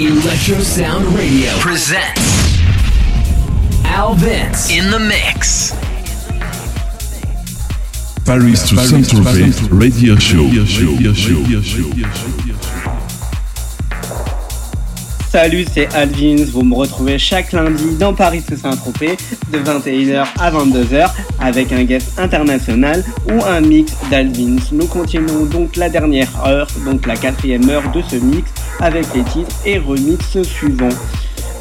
Electro Sound Radio presents Al Vince in the mix. Paris to Saint-Tropez Radio Show. Salut, c'est Alvins. Vous me retrouvez chaque lundi dans Paris to Saint-Tropez de 21h à 22h avec un guest international ou un mix d'Alvins. Nous continuons donc la dernière heure, donc la quatrième heure de ce mix avec les titres et remixes suivants.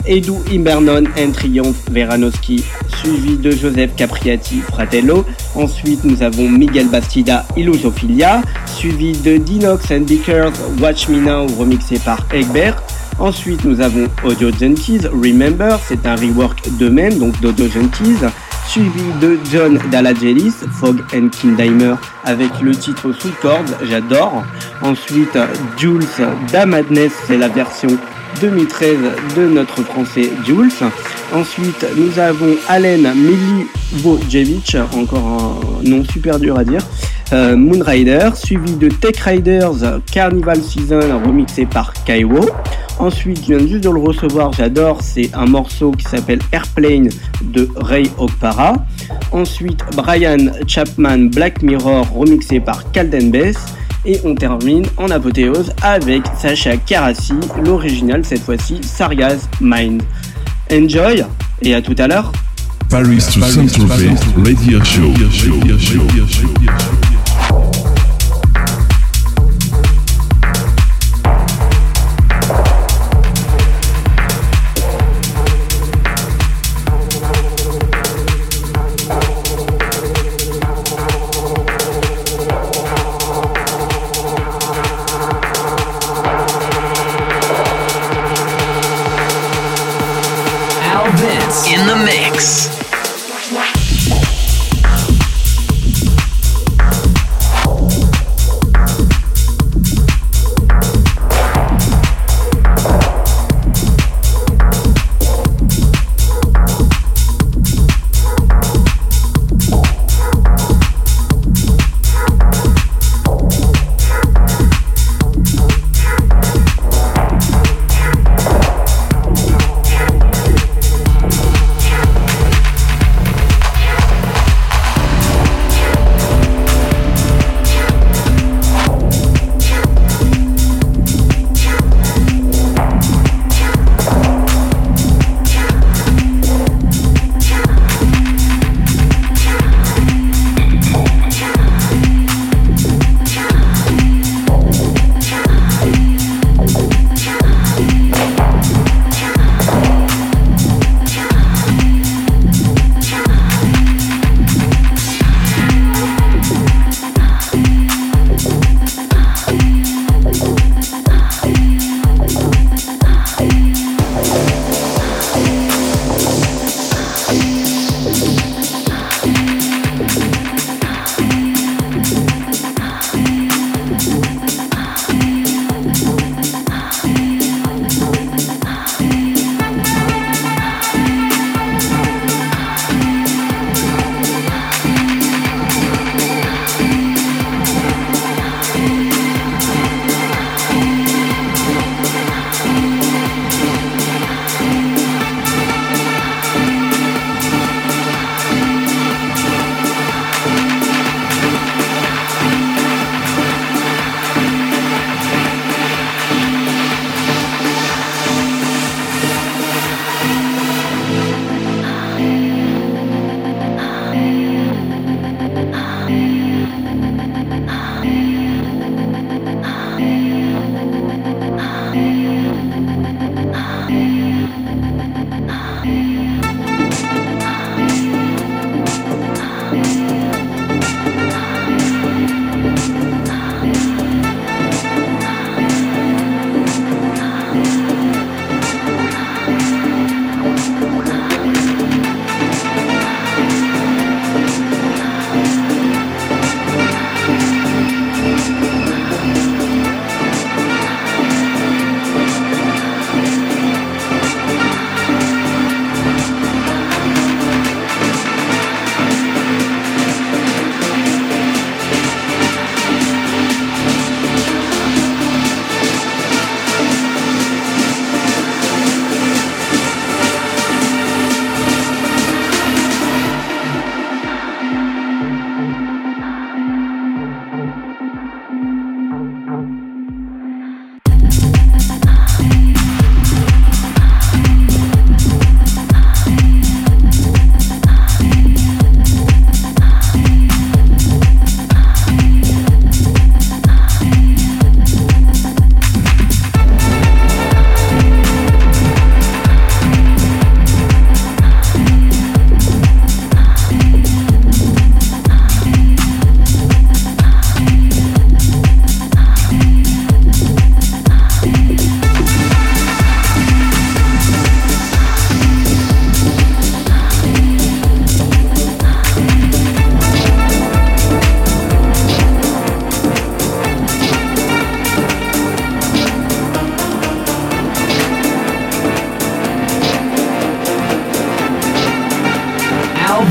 Edu Imbernon and Triumph Veranowski, suivi de Joseph Capriati Fratello. Ensuite, nous avons Miguel Bastida Illusophilia, suivi de Dinox and Bickers Watch Me Now, remixé par Egbert. Ensuite, nous avons Audio Junkies Remember, c'est un rework de même, donc d'Audio Junkies suivi de John Dallagelis, Fog and Kindheimer avec le titre sous corde, j'adore. Ensuite, Jules Da Madness, c'est la version 2013 de notre français Jules. Ensuite, nous avons Allen Milivojevic, encore un nom super dur à dire. Euh, Moonrider, suivi de Tech Riders Carnival Season remixé par Kaiwo. Ensuite, je viens juste de le recevoir, j'adore, c'est un morceau qui s'appelle Airplane de Ray Okpara. Ensuite, Brian Chapman Black Mirror remixé par Calden Bess. Et on termine en apothéose avec Sacha Karasi, l'original cette fois-ci, Sargaz Mind. Enjoy et à tout à l'heure. Paris to Radio Show. Al Vince in the mix.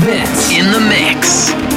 In the mix.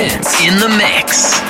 In the mix.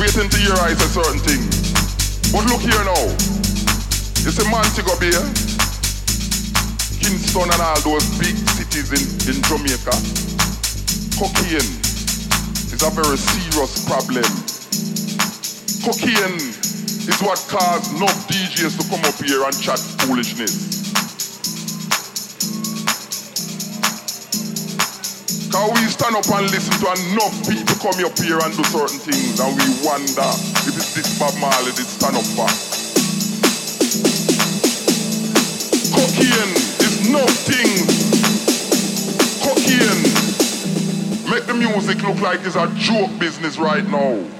Waiting to hear I say certain things. But look here now. it's You see Montego Bay, Kingston and all those big cities in, in Jamaica. Cocaine is a very serious problem. Cocaine is what caused enough DJs to come up here and chat foolishness. Cause we stand up and listen to enough people come up here and do certain things and we wonder if it's this Bob Marley that stand up for. Cocaine is nothing. Cocaine make the music look like it's a joke business right now.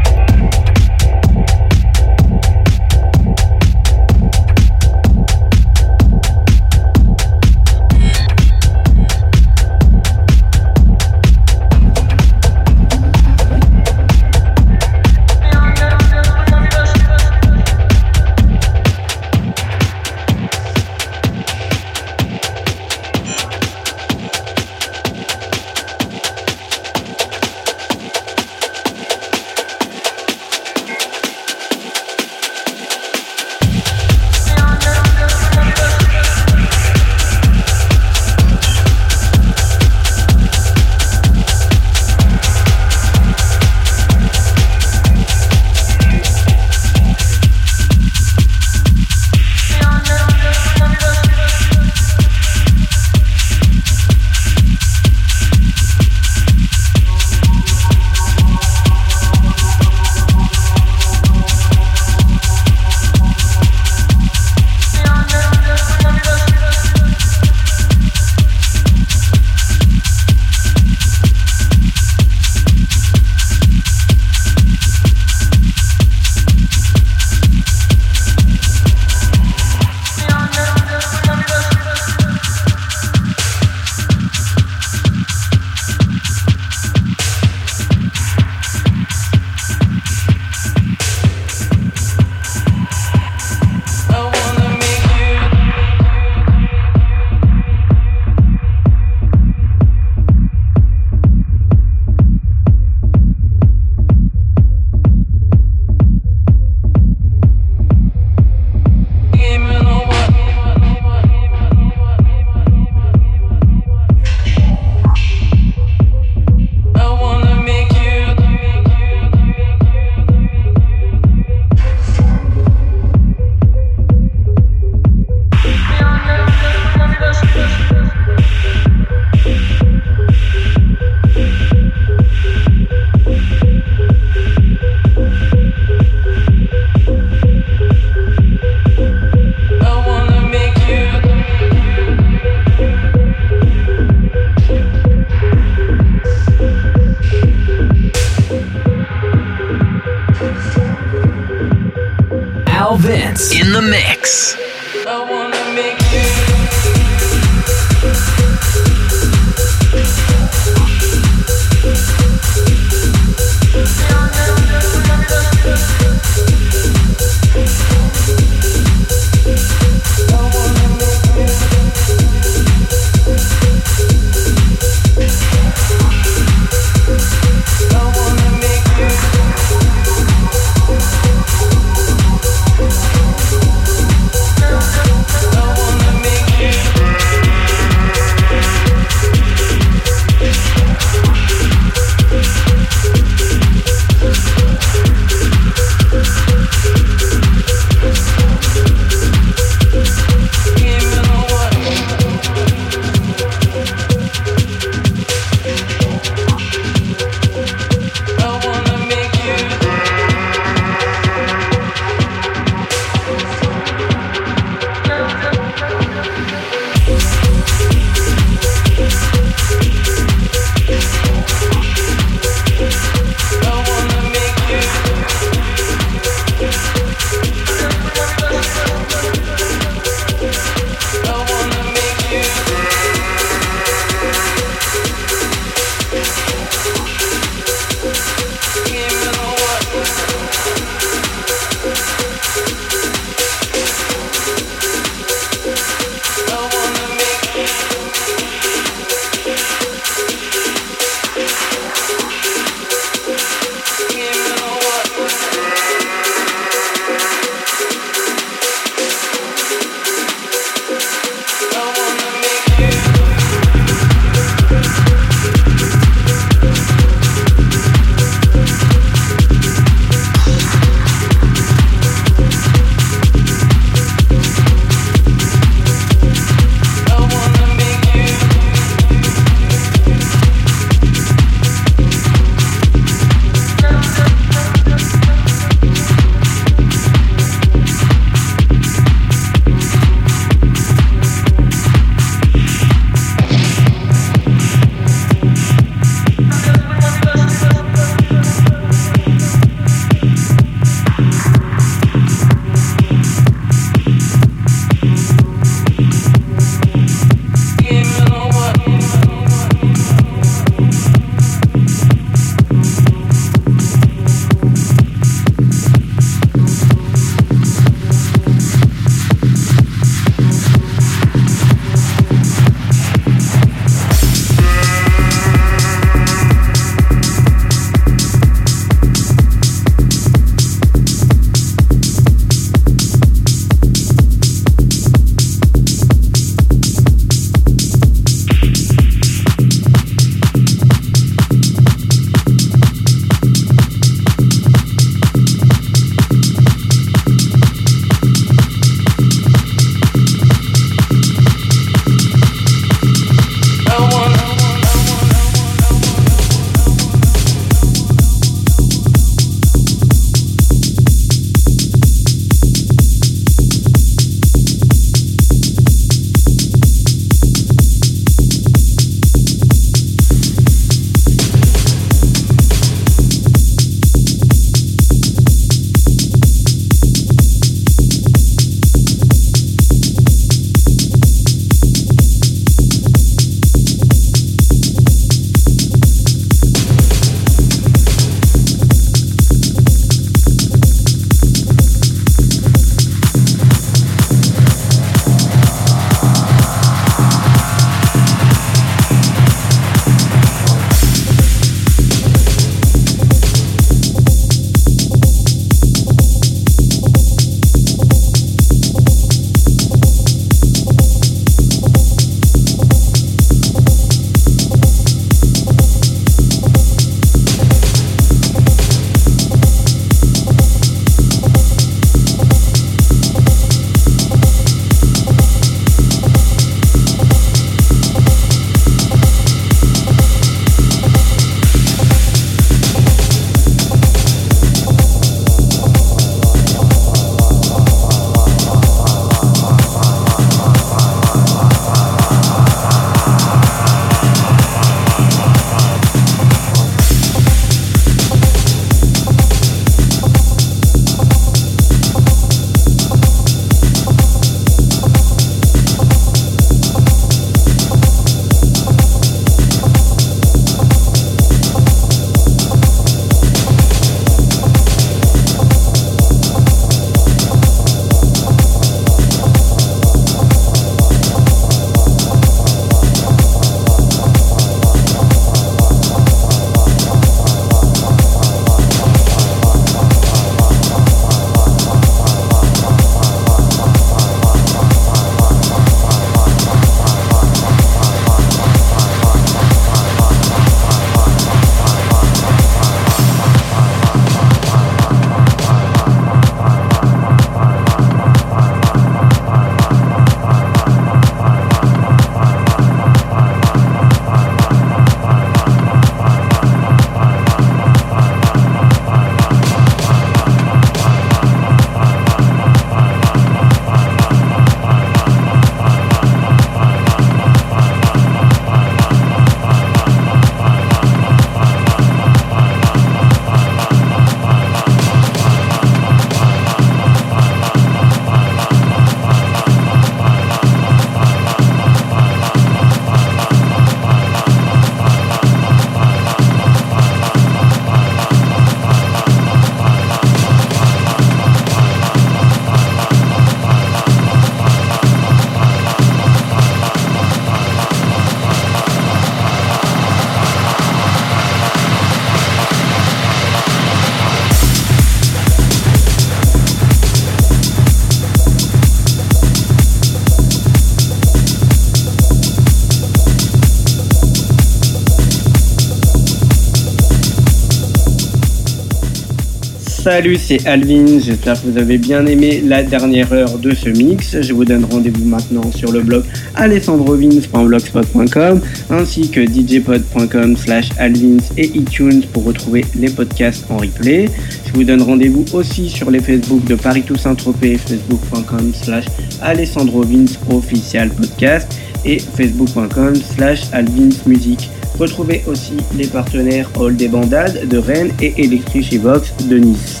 Salut, c'est Alvin, j'espère que vous avez bien aimé la dernière heure de ce mix. Je vous donne rendez-vous maintenant sur le blog alessandrovins.blogspot.com ainsi que djpod.com slash alvins et iTunes pour retrouver les podcasts en replay. Je vous donne rendez-vous aussi sur les Facebook de Paris Toussaint Tropez, facebook.com slash alessandrovins official podcast et facebook.com slash alvinsmusic. Retrouvez aussi les partenaires Hall des Bandades de Rennes et Electric Vox de Nice,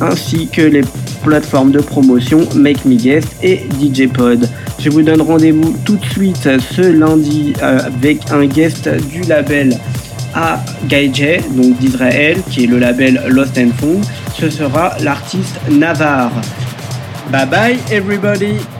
ainsi que les plateformes de promotion Make Me Guest et DJ Pod. Je vous donne rendez-vous tout de suite ce lundi euh, avec un guest du label A Gaije, donc d'Israël, qui est le label Lost and Found. Ce sera l'artiste Navarre. Bye bye everybody!